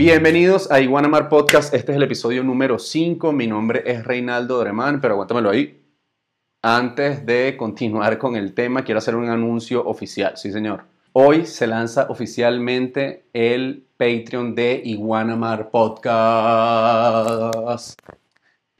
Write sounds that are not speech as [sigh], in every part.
Bienvenidos a Iguanamar Podcast. Este es el episodio número 5. Mi nombre es Reinaldo Dremán, pero aguántamelo ahí. Antes de continuar con el tema, quiero hacer un anuncio oficial. Sí, señor. Hoy se lanza oficialmente el Patreon de Iguanamar Podcast.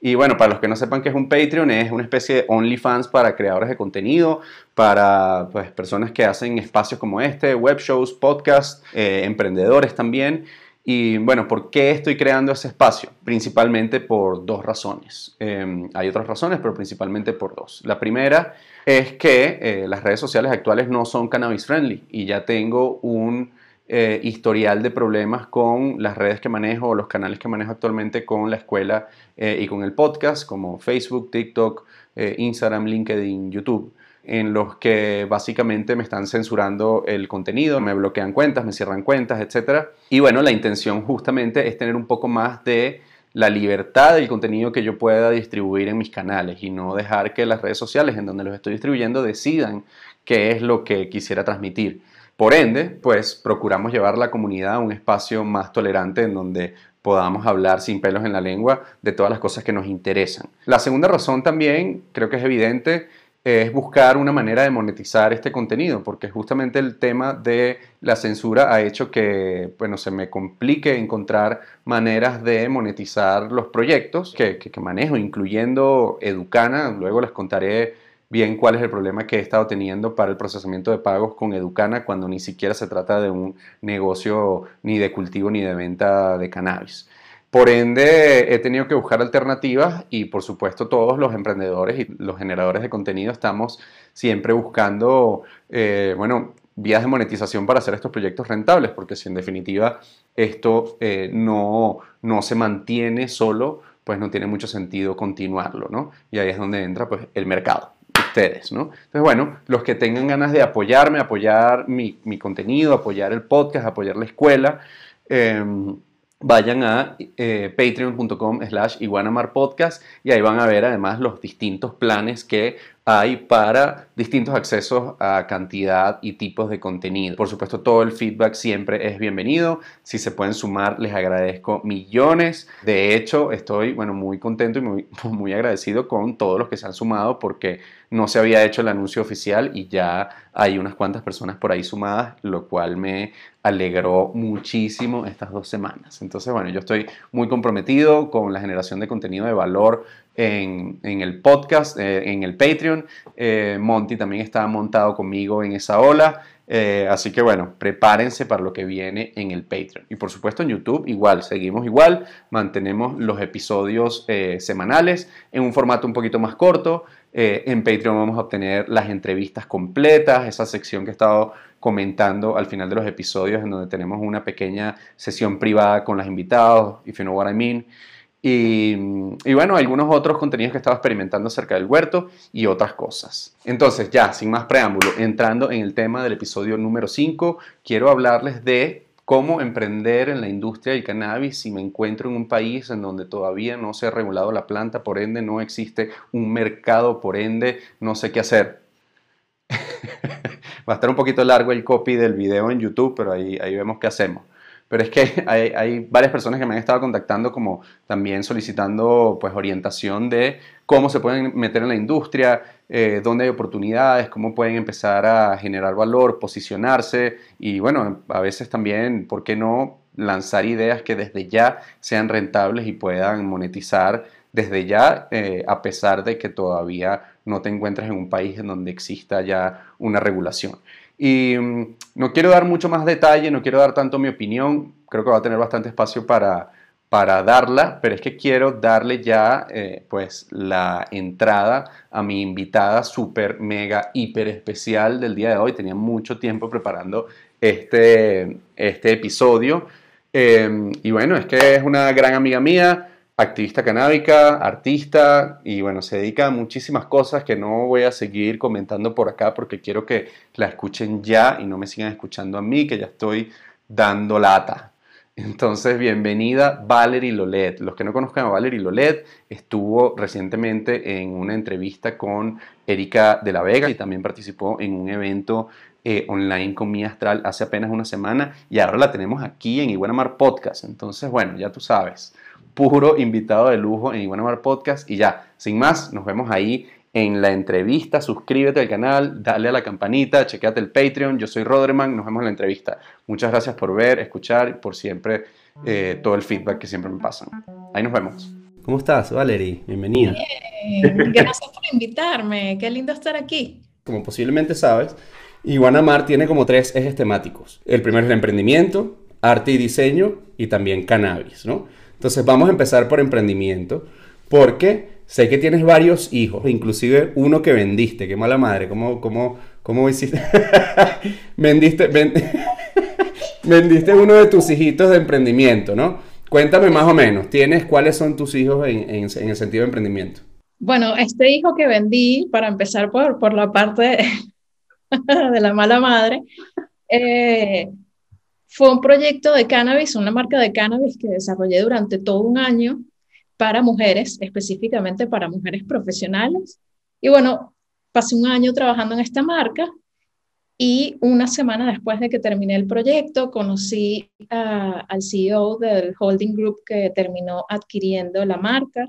Y bueno, para los que no sepan qué es un Patreon, es una especie de OnlyFans para creadores de contenido, para pues, personas que hacen espacios como este, web shows, podcasts, eh, emprendedores también. Y bueno, ¿por qué estoy creando ese espacio? Principalmente por dos razones. Em, hay otras razones, pero principalmente por dos. La primera es que eh, las redes sociales actuales no son cannabis friendly y ya tengo un eh, historial de problemas con las redes que manejo o los canales que manejo actualmente con la escuela eh, y con el podcast, como Facebook, TikTok, Instagram, LinkedIn, YouTube en los que básicamente me están censurando el contenido, me bloquean cuentas, me cierran cuentas, etc. Y bueno, la intención justamente es tener un poco más de la libertad del contenido que yo pueda distribuir en mis canales y no dejar que las redes sociales en donde los estoy distribuyendo decidan qué es lo que quisiera transmitir. Por ende, pues procuramos llevar la comunidad a un espacio más tolerante en donde podamos hablar sin pelos en la lengua de todas las cosas que nos interesan. La segunda razón también, creo que es evidente, es buscar una manera de monetizar este contenido, porque justamente el tema de la censura ha hecho que bueno, se me complique encontrar maneras de monetizar los proyectos que, que, manejo, incluyendo Educana. Luego les contaré bien cuál es el problema que he estado teniendo para el procesamiento de pagos con Educana cuando ni siquiera se trata de un negocio ni de cultivo ni de venta de cannabis. Por ende, he tenido que buscar alternativas y por supuesto todos los emprendedores y los generadores de contenido estamos siempre buscando, eh, bueno, vías de monetización para hacer estos proyectos rentables, porque si en definitiva esto eh, no, no se mantiene solo, pues no tiene mucho sentido continuarlo, ¿no? Y ahí es donde entra pues el mercado ustedes, ¿no? Entonces, bueno, los que tengan ganas de apoyarme, apoyar mi, mi contenido, apoyar el podcast, apoyar la escuela, eh, vayan a eh, patreon.com slash iguanamarpodcast y ahí van a ver además los distintos planes que hay para distintos accesos a cantidad y tipos de contenido. Por supuesto, todo el feedback siempre es bienvenido. Si se pueden sumar, les agradezco millones. De hecho, estoy bueno, muy contento y muy, [laughs] muy agradecido con todos los que se han sumado porque no se había hecho el anuncio oficial y ya hay unas cuantas personas por ahí sumadas, lo cual me alegró muchísimo estas dos semanas. Entonces, bueno, yo estoy muy comprometido con la generación de contenido de valor en, el podcast, eh, en el Patreon. Eh, Monty también está montado conmigo en esa ola. Eh, así que bueno, prepárense para lo que viene en el Patreon. Y por supuesto en YouTube igual, seguimos igual, mantenemos los episodios semanales en un formato un poquito más corto. en Patreon vamos a obtener las entrevistas completas, esa sección que he estado comentando al final de los episodios en donde tenemos una pequeña sesión privada con los invitados, if you know what I mean. Y, bueno, algunos otros contenidos que estaba experimentando acerca del huerto y otras cosas. Entonces, ya, sin más preámbulo, entrando en el tema del episodio número 5, quiero hablarles de cómo emprender en la industria del cannabis si me encuentro en un país en donde todavía no se ha regulado la planta, por ende no existe un mercado, por ende no sé qué hacer. [laughs] Va a estar un poquito largo el copy del video en YouTube, pero ahí, ahí vemos qué hacemos pero es que [laughs] hay, varias personas que me han estado contactando como también solicitando pues orientación de cómo se pueden meter en la industria, eh, dónde hay oportunidades, cómo pueden empezar a generar valor, posicionarse y bueno, a veces también, ¿por qué no lanzar ideas que desde ya sean rentables y puedan monetizar desde ya, eh, a pesar de que todavía no te encuentres en un país en donde exista ya una regulación? Y mm, no quiero dar mucho más detalle, no quiero dar tanto mi opinión, creo que va a tener bastante espacio para, para darla, pero es que quiero darle ya eh, pues la entrada a mi invitada súper, mega, hiper especial del día de hoy. Tenía mucho tiempo preparando este, este episodio. Em, y bueno, es que es una gran amiga mía, activista canábica, artista y bueno, se dedica a muchísimas cosas que no voy a seguir comentando por acá porque quiero que la escuchen ya y no me sigan escuchando a mí, que ya estoy dando lata. Entonces, bienvenida Valerie Lolet. Los que no conozcan a Valerie Lolet, estuvo recientemente en una entrevista con Erika de la Vega y también participó en un evento eh, online con mi astral hace apenas una semana y ahora la tenemos aquí en Iguanamar Podcast. Entonces, bueno, ya tú sabes, puro invitado de lujo en Iguanamar Podcast y ya, sin más, nos vemos ahí en la entrevista. Suscríbete al canal, dale a la campanita, chequeate el Patreon. Yo soy Rodderman, nos vemos en la entrevista. Muchas gracias por ver, escuchar y por siempre eh, todo el feedback que siempre me pasan. Ahí nos vemos. ¿Cómo estás, Valerie? Bienvenida. Gracias por invitarme. Qué lindo estar aquí. Como posiblemente sabes, Iguanamar tiene como tres ejes temáticos. El primero es el emprendimiento, arte y diseño y también cannabis, ¿no? Entonces vamos a empezar por emprendimiento porque sé que tienes varios hijos, inclusive uno que vendiste. Qué mala madre, ¿cómo, cómo, cómo hiciste? [laughs] vendiste, [laughs] vendiste uno de tus hijitos de emprendimiento, ¿no? Cuéntame más o menos, ¿tienes cuáles son tus hijos en, en, el sentido de emprendimiento? Bueno, este hijo que vendí, para empezar por, por la parte de [laughs] la mala madre, eh, fue un proyecto de cannabis, una marca de cannabis que desarrollé durante todo un año para mujeres, específicamente para mujeres profesionales. Y bueno, pasé un año trabajando en esta marca y una semana después de que terminé el proyecto, conocí al CEO del holding group que terminó adquiriendo la marca.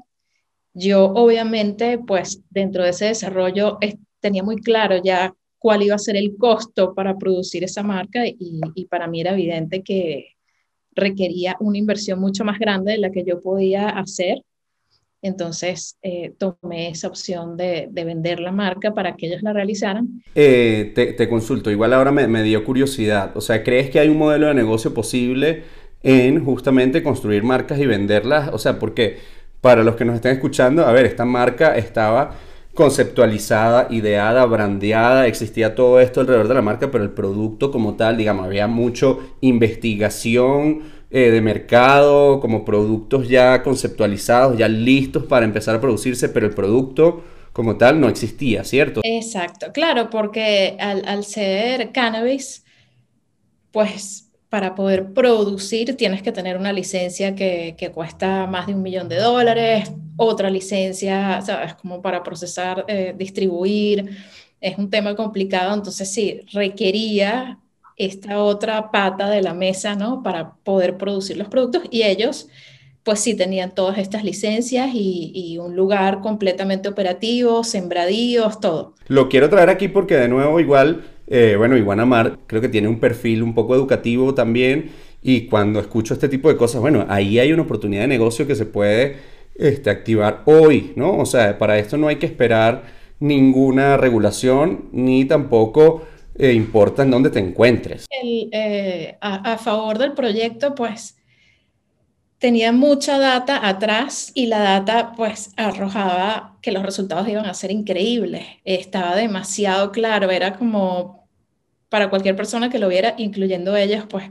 Yo obviamente, pues dentro de ese desarrollo tenía muy claro ya cuál iba a ser el costo para producir esa marca y, y para mí era evidente que requería una inversión mucho más grande de la que yo podía hacer entonces eh, tomé esa opción de, vender la marca para que ellos la realizaran. Eh, te, consulto, igual ahora me, dio curiosidad. O sea, ¿crees que hay un modelo de negocio posible en justamente construir marcas y venderlas? O sea, porque para los que nos estén escuchando, a ver, esta marca estaba conceptualizada, ideada, brandeada, existía todo esto alrededor de la marca, pero el producto como tal, digamos, había mucho investigación eh, de mercado, como productos ya conceptualizados, ya listos para empezar a producirse, pero el producto como tal no existía, ¿cierto? Exacto, claro, porque al, ser cannabis, pues para poder producir tienes que tener una licencia que, cuesta más de un millón de dólares, otra licencia, ¿sabes? Como para procesar, eh, distribuir, es un tema complicado, entonces sí, requería esta otra pata de la mesa, ¿no? Para poder producir los productos y ellos, pues sí, tenían todas estas licencias y, un lugar completamente operativo, sembradíos, todo. Lo quiero traer aquí porque de nuevo igual, eh, bueno, Iguanamar creo que tiene un perfil un poco educativo también y cuando escucho este tipo de cosas, bueno, ahí hay una oportunidad de negocio que se puede este, activar hoy, ¿no? O sea, para esto no hay que esperar ninguna regulación ni tampoco eh, importa en dónde te encuentres. Eh, a, favor del proyecto, pues tenía mucha data atrás y la data pues arrojaba que los resultados iban a ser increíbles. Estaba demasiado claro, era como para cualquier persona que lo viera, incluyendo ellos, pues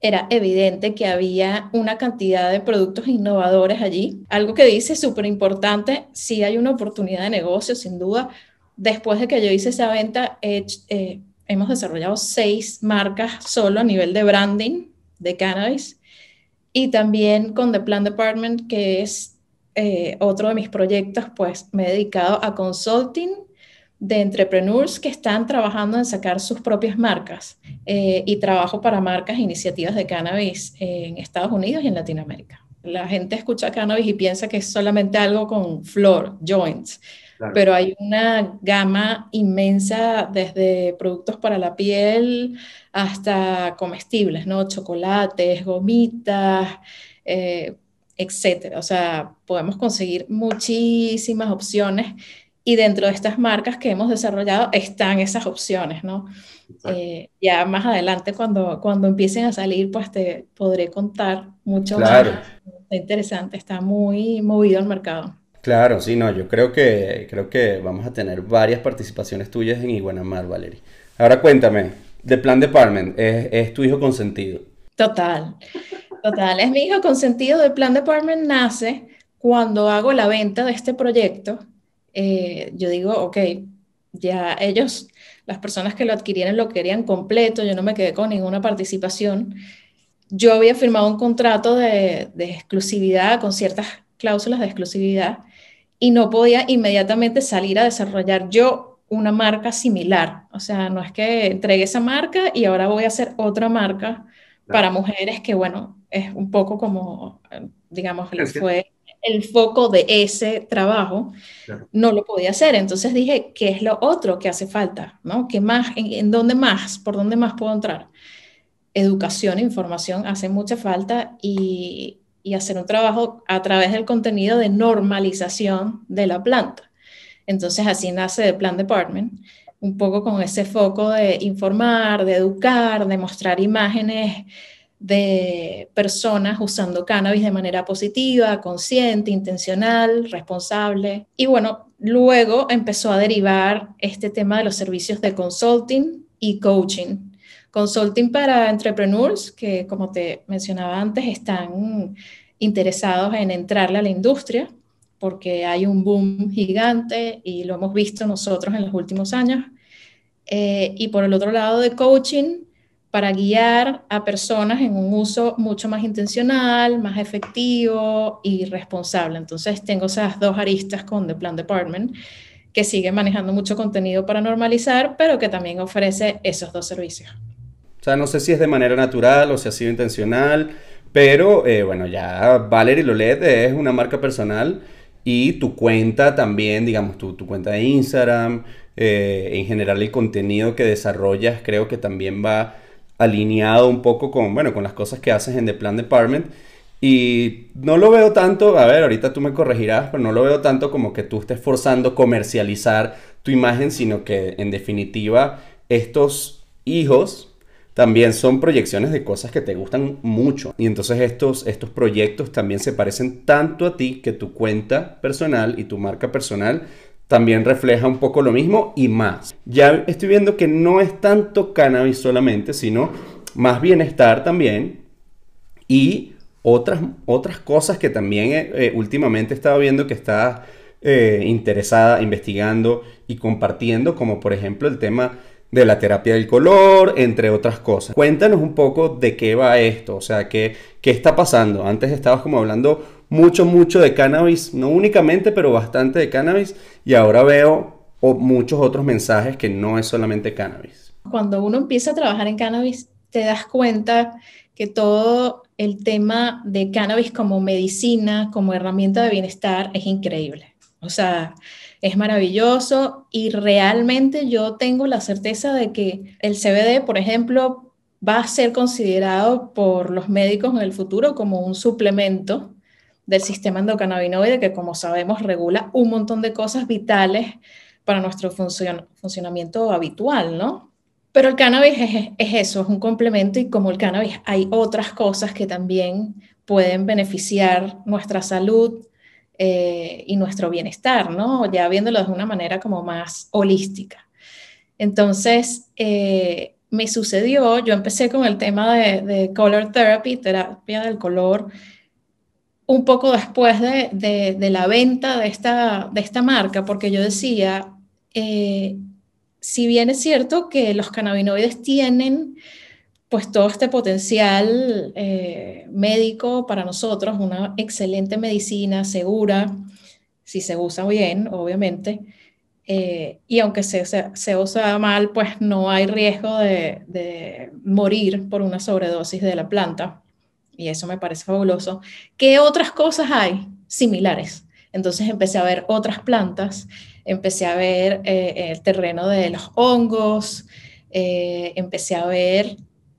era evidente que había una cantidad de productos innovadores allí. Algo que dice súper importante, sí hay una oportunidad de negocio, sin duda. Después de que yo hice esa venta, eh, hemos desarrollado seis marcas solo a nivel de branding de cannabis y también con The Plan Department, que es eh, otro de mis proyectos, pues me he dedicado a consulting de entrepreneurs que están trabajando en sacar sus propias marcas eh, y trabajo para marcas e iniciativas de cannabis en Estados Unidos y en Latinoamérica. La gente escucha cannabis y piensa que es solamente algo con flor, joints, pero hay una gama inmensa desde productos para la piel hasta comestibles, ¿no? Chocolates, gomitas, eh, etcétera. O sea, podemos conseguir muchísimas opciones y dentro de estas marcas que hemos desarrollado están esas opciones, ¿no? Eh, ya más adelante, cuando, cuando empiecen a salir, pues te podré contar mucho claro. más. Está interesante, está muy movido el mercado. Claro, sí, no, yo creo que, creo que vamos a tener varias participaciones tuyas en Iguanamar, Valerie. Ahora cuéntame, The Plan Department, ¿es, ¿es tu hijo consentido? Total, total. Es mi hijo consentido. The Plan Department nace cuando hago la venta de este proyecto. Eh, yo digo, ok, ya ellos, las personas que lo adquirieron lo querían completo, yo no me quedé con ninguna participación. Yo había firmado un contrato de, de exclusividad con ciertas cláusulas de exclusividad y no podía inmediatamente salir a desarrollar yo una marca similar. O sea, no es que entregue esa marca y ahora voy a hacer otra marca para mujeres que, bueno, es un poco como, digamos, fue el foco de ese trabajo, no lo podía hacer. Entonces dije, ¿qué es lo otro que hace falta? ¿no? ¿Qué más? ¿En, dónde más? ¿Por dónde más puedo entrar? Educación e información hace mucha falta y, y hacer un trabajo a través del contenido de normalización de la planta. Entonces así nace The Plan Department, un poco con ese foco de informar, de educar, de mostrar imágenes de personas usando cannabis de manera positiva, consciente, intencional, responsable. Y bueno, luego empezó a derivar este tema de los servicios de consulting y coaching. Consulting para entrepreneurs que, como te mencionaba antes, están interesados en entrarle a la industria porque hay un boom gigante y lo hemos visto nosotros en los últimos años. Eh, y por el otro lado de coaching, para guiar a personas en un uso mucho más intencional, más efectivo y responsable. Entonces tengo esas dos aristas con The Plan Department, que sigue manejando mucho contenido para normalizar, pero que también ofrece esos dos servicios. O sea, no sé si es de manera natural o si ha sido intencional, pero eh, bueno, ya Valerie Lolet es una marca personal y tu cuenta también, digamos, tu, tu cuenta de Instagram, eh, en general el contenido que desarrollas creo que también va alineado un poco con, bueno, con las cosas que haces en The Plan Department. Y no lo veo tanto, a ver, ahorita tú me corregirás, pero no lo veo tanto como que tú estés forzando comercializar tu imagen, sino que en definitiva estos hijos también son proyecciones de cosas que te gustan mucho. Y entonces estos, estos proyectos también se parecen tanto a ti que tu cuenta personal y tu marca personal también refleja un poco lo mismo y más. Ya estoy viendo que no es tanto cannabis solamente, sino más bienestar también y otras, otras cosas que también eh, eh, últimamente he estado viendo que está eh, interesada, investigando y compartiendo, como por ejemplo el tema de la terapia del color, entre otras cosas. Cuéntanos un poco de qué va esto, o sea, qué, qué está pasando. Antes estabas como hablando mucho, mucho de cannabis, no únicamente, pero bastante de cannabis, y ahora veo muchos otros mensajes que no es solamente cannabis. Cuando uno empieza a trabajar en cannabis, te das cuenta que todo el tema de cannabis como medicina, como herramienta de bienestar, es increíble. O sea, es maravilloso y realmente yo tengo la certeza de que el CBD, por ejemplo, va a ser considerado por los médicos en el futuro como un suplemento del sistema endocannabinoide que, como sabemos, regula un montón de cosas vitales para nuestro funcionamiento habitual, ¿no? Pero el cannabis es, eso, es un complemento y como el cannabis hay otras cosas que también pueden beneficiar nuestra salud eh, y nuestro bienestar, ¿no? Ya viéndolo de una manera como más holística. Entonces, eh, me sucedió, yo empecé con el tema de color therapy, terapia del color, un poco después de, la venta de esta, marca, porque yo decía, eh, si bien es cierto que los cannabinoides tienen pues todo este potencial eh, médico para nosotros, una excelente medicina segura, si se usa bien, obviamente, eh, y aunque se, se, usa mal, pues no hay riesgo de morir por una sobredosis de la planta y eso me parece fabuloso. ¿Qué otras cosas hay similares? Entonces empecé a ver otras plantas, empecé a ver eh, el terreno de los hongos, eh, empecé a ver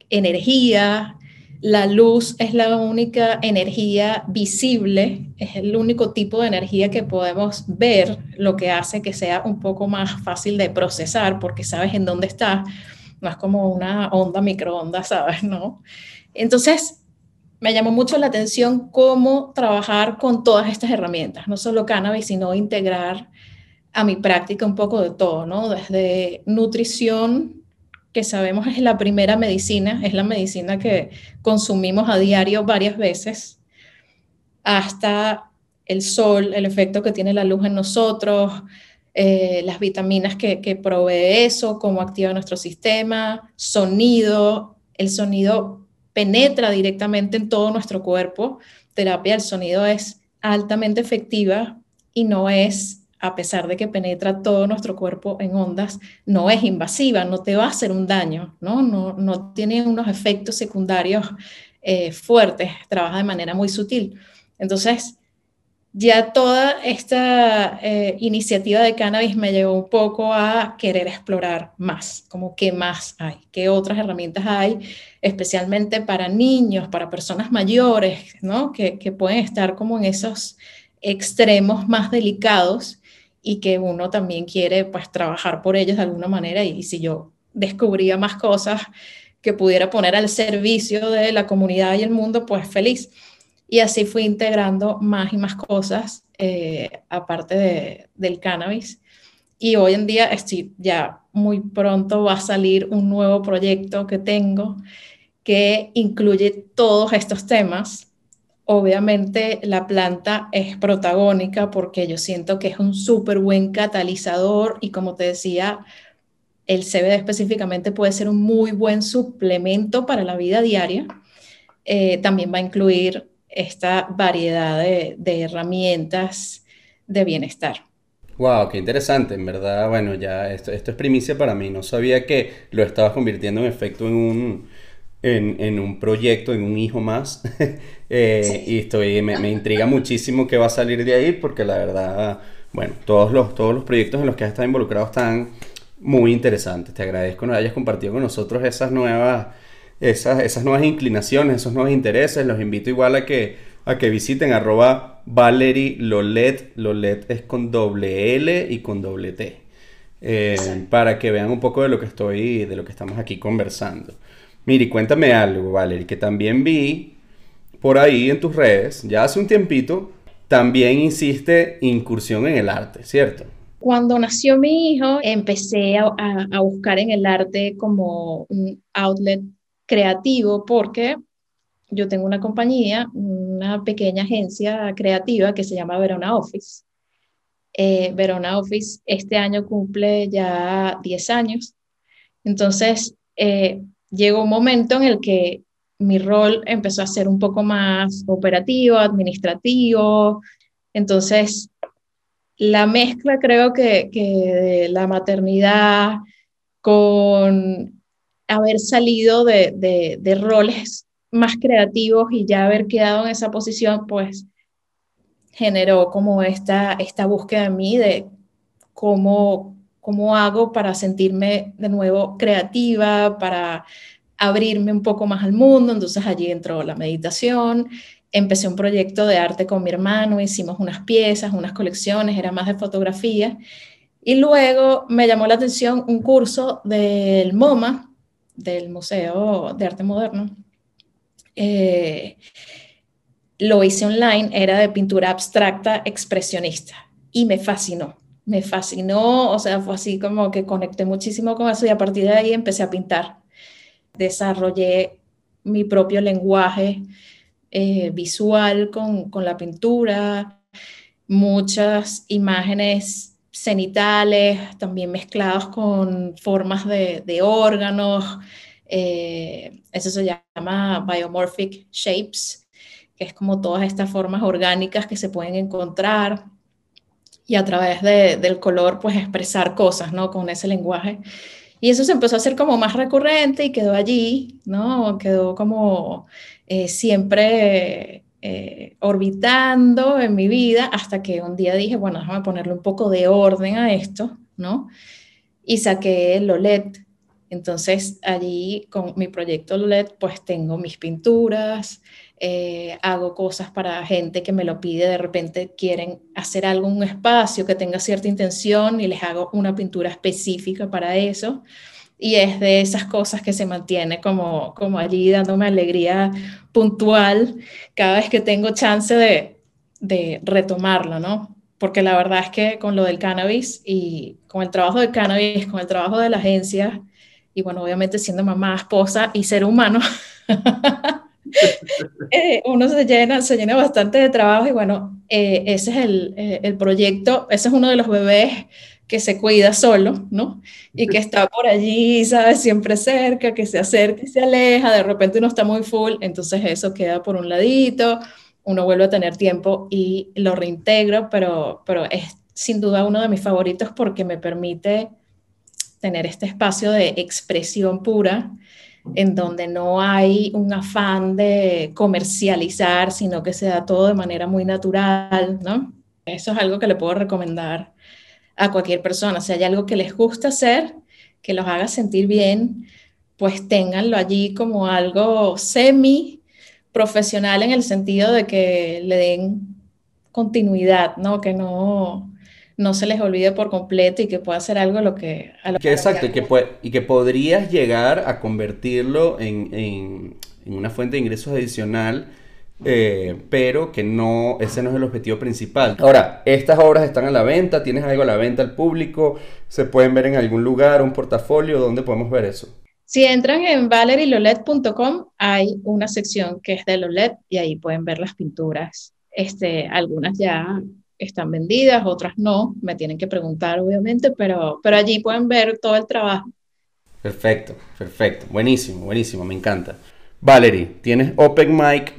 energía. La luz es la única energía visible, es el único tipo de energía que podemos ver, lo que hace que sea un poco más fácil de procesar porque sabes en dónde está, no es como una onda microondas, ¿sabes? ¿No? Entonces, me llamó mucho la atención cómo trabajar con todas estas herramientas, no solo cannabis, sino integrar a mi práctica un poco de todo, ¿no? Desde nutrición, que sabemos es la primera medicina, es la medicina que consumimos a diario varias veces, hasta el sol, el efecto que tiene la luz en nosotros, eh, las vitaminas que, que provee eso, cómo activa nuestro sistema, sonido, el sonido penetra directamente en todo nuestro cuerpo. Terapia del sonido es altamente efectiva y no es a pesar de que penetra todo nuestro cuerpo en ondas, no es invasiva, no te va a hacer un daño, ¿no? No, no tiene unos efectos secundarios eh, fuertes, trabaja de manera muy sutil. Entonces, ya toda esta eh, iniciativa de cannabis me llevó un poco a querer explorar más, como qué más hay, qué otras herramientas hay, especialmente para niños, para personas mayores, ¿no? Que, pueden estar como en esos extremos más delicados y que uno también quiere pues trabajar por ellos de alguna manera y si yo descubría más cosas que pudiera poner al servicio de la comunidad y el mundo, pues feliz. Y así fui integrando más y más cosas, eh, aparte de, del cannabis. Y hoy en día estoy ya muy pronto va a salir un nuevo proyecto que tengo que incluye todos estos temas. Obviamente la planta es protagónica porque yo siento que es un súper buen catalizador y como te decía, el CBD específicamente puede ser un muy buen suplemento para la vida diaria. Eh, también va a incluir esta variedad de, herramientas de bienestar. Wow, qué interesante, en verdad, bueno, ya esto, esto es primicia para mí, no sabía que lo estabas convirtiendo en efecto en un, en, un proyecto, en un hijo más, [laughs] eh, y estoy, me, me, intriga muchísimo qué va a salir de ahí, porque la verdad, bueno, todos los, todos los proyectos en los que has estado involucrado están muy interesantes, te agradezco que hayas compartido con nosotros esas nuevas esas, esas nuevas inclinaciones, esos nuevos intereses. Los invito igual a que, a que visiten arroba Valerie Lolet. Lolet es con doble L y con doble T. Eh, para que vean un poco de lo que estoy, de lo que estamos aquí conversando. Miri, cuéntame algo, Valerie, que también vi por ahí en tus redes, ya hace un tiempito, también hiciste incursión en el arte, ¿cierto? Cuando nació mi hijo, empecé a, a buscar en el arte como un outlet creativo porque yo tengo una compañía, una pequeña agencia creativa que se llama Verona Office. Eh, Verona Office este año cumple ya 10 años. Entonces, eh, llegó un momento en el que mi rol empezó a ser un poco más operativo, administrativo. Entonces, la mezcla creo que, que la maternidad con haber salido de, roles más creativos y ya haber quedado en esa posición, pues generó como esta, esta búsqueda en mí de cómo, cómo hago para sentirme de nuevo creativa, para abrirme un poco más al mundo. Entonces allí entró la meditación, empecé un proyecto de arte con mi hermano, hicimos unas piezas, unas colecciones, era más de fotografía. Y luego me llamó la atención un curso del MoMA, del Museo de Arte Moderno, eh, lo hice online, era de pintura abstracta expresionista y me fascinó, me fascinó, o sea, fue así como que conecté muchísimo con eso y a partir de ahí empecé a pintar. Desarrollé mi propio lenguaje eh, visual con, con la pintura, muchas imágenes cenitales, también mezclados con formas de, órganos. Eh, eso se llama biomorphic shapes, que es como todas estas formas orgánicas que se pueden encontrar y a través del color, pues expresar cosas, ¿no? Con ese lenguaje. Y eso se empezó a hacer como más recurrente y quedó allí, ¿no? Quedó como eh, siempre eh, orbitando en mi vida hasta que un día dije, bueno, déjame ponerle un poco de orden a esto, ¿no? Y saqué el OLED. Entonces allí con mi proyecto OLED pues tengo mis pinturas, eh, hago cosas para gente que me lo pide, de repente quieren hacer algún espacio que tenga cierta intención y les hago una pintura específica para eso y es de esas cosas que se mantiene como, como allí dándome alegría puntual cada vez que tengo chance de, de retomarlo, ¿no? Porque la verdad es que con lo del cannabis y con el trabajo del cannabis, con el trabajo de la agencia, y bueno, obviamente siendo mamá, esposa y ser humano, [laughs] eh, uno se llena, se llena bastante de trabajo y bueno, eh, ese es el, eh, el, proyecto, ese es uno de los bebés que se cuida solo, ¿no? Y que está por allí, ¿sabes? Siempre cerca, que se acerca y se aleja, de repente uno está muy full, entonces eso queda por un ladito, uno vuelve a tener tiempo y lo reintegro, pero, pero es sin duda uno de mis favoritos porque me permite tener este espacio de expresión pura en donde no hay un afán de comercializar, sino que se da todo de manera muy natural, ¿no? Eso es algo que le puedo recomendar a cualquier persona. Si hay algo que les gusta hacer, que los haga sentir bien, pues ténganlo allí como algo semi profesional en el sentido de que le den continuidad, ¿no? Que no, no se les olvide por completo y que pueda hacer algo lo que... que exacto, y que, y que podrías llegar a convertirlo en, en, en una fuente de ingresos adicional eh, pero que no, ese no es el objetivo principal. Ahora, estas obras están a la venta, tienes algo a la venta al público, se pueden ver en algún lugar, un portafolio, ¿dónde podemos ver eso? Si entran en valerilolet.com, hay una sección que es de Lolet y ahí pueden ver las pinturas. Este, algunas ya están vendidas, otras no, me tienen que preguntar obviamente, pero, pero allí pueden ver todo el trabajo. Perfecto, perfecto, buenísimo, buenísimo, me encanta. Valerie, tienes Open Mic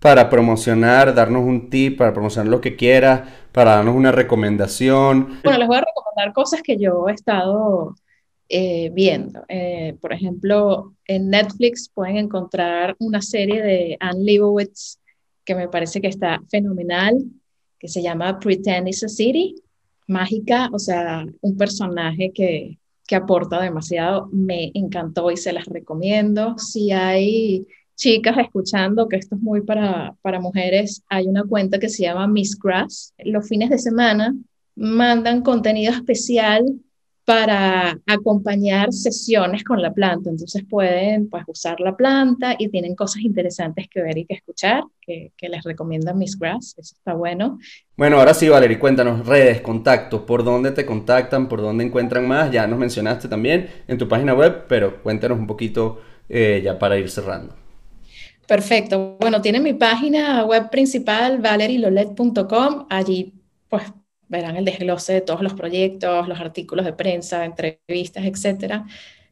para promocionar, darnos un tip, para promocionar lo que quieras, para darnos una recomendación. Bueno, les voy a recomendar cosas que yo he estado eh, viendo. Eh, por ejemplo, en Netflix pueden encontrar una serie de Anne Leibovitz que me parece que está fenomenal, que se llama Pretend is a City, mágica, o sea, un personaje que, que aporta demasiado. Me encantó y se las recomiendo. Si hay chicas escuchando, que esto es muy para, para mujeres, hay una cuenta que se llama Miss Grass. Los fines de semana mandan contenido especial para acompañar sesiones con la planta. Entonces pueden pues, usar la planta y tienen cosas interesantes que ver y que escuchar, que, que les recomienda Miss Grass. Eso está bueno. Bueno, ahora sí, Valerie, cuéntanos redes, contactos, por dónde te contactan, por dónde encuentran más. Ya nos mencionaste también en tu página web, pero cuéntanos un poquito eh, ya para ir cerrando. Perfecto. Bueno, tiene mi página web principal, valerilolet.com. Allí, pues, verán el desglose de todos los proyectos, los artículos de prensa, entrevistas, etc.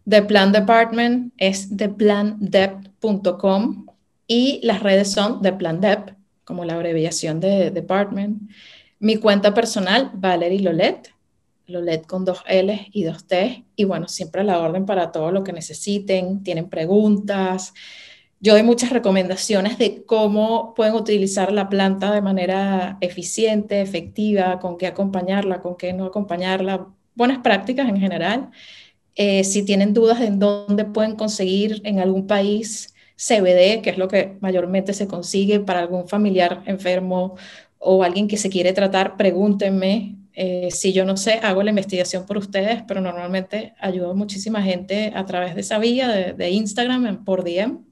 The Plan Department es theplandep.com y las redes son The Plan Dep, como la abreviación de department. Mi cuenta personal, Valerie Lolet, Lolet con dos L y dos T. Y bueno, siempre a la orden para todo lo que necesiten. Tienen preguntas, yo doy muchas recomendaciones de cómo pueden utilizar la planta de manera eficiente, efectiva, con qué acompañarla, con qué no acompañarla, buenas prácticas en general. Eh, si tienen dudas de en dónde pueden conseguir en algún país CBD, que es lo que mayormente se consigue para algún familiar enfermo o alguien que se quiere tratar, pregúntenme. Eh, si yo no sé, hago la investigación por ustedes, pero normalmente ayudo a muchísima gente a través de esa vía de, de Instagram por DM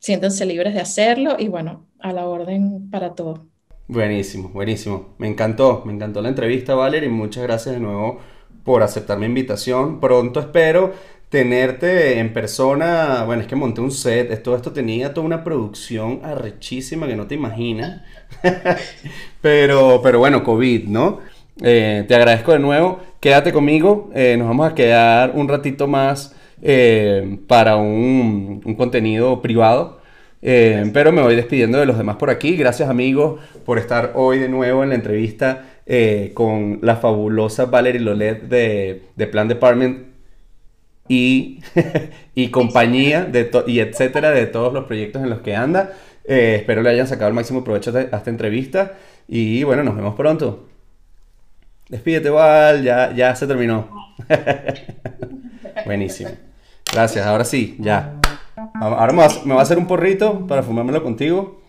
siéntanse libres de hacerlo y bueno, a la orden para todo. Buenísimo, buenísimo. Me encantó, me encantó la entrevista, Valerie, y muchas gracias de nuevo por aceptar mi invitación. Pronto espero tenerte en persona. Bueno, es que monté un set, todo esto tenía toda una producción arrechísima que no te imaginas. [laughs] pero, pero bueno, COVID, ¿no? Eh, te agradezco de nuevo. Quédate conmigo, eh, nos vamos a quedar un ratito más eh, para un, contenido privado. Eh, pero me voy despidiendo de los demás por aquí. Gracias amigos por estar hoy de nuevo en la entrevista eh, con la fabulosa Valerie Lolet de, de Plan Department y, [laughs] y compañía de y etcétera de todos los proyectos en los que anda. espero le hayan sacado el máximo provecho a esta entrevista y bueno, nos vemos pronto. Despídete, Val, ya, ya se terminó. [laughs] Buenísimo. Gracias, ahora sí, ya. Ahora me va, a hacer un porrito para fumármelo contigo.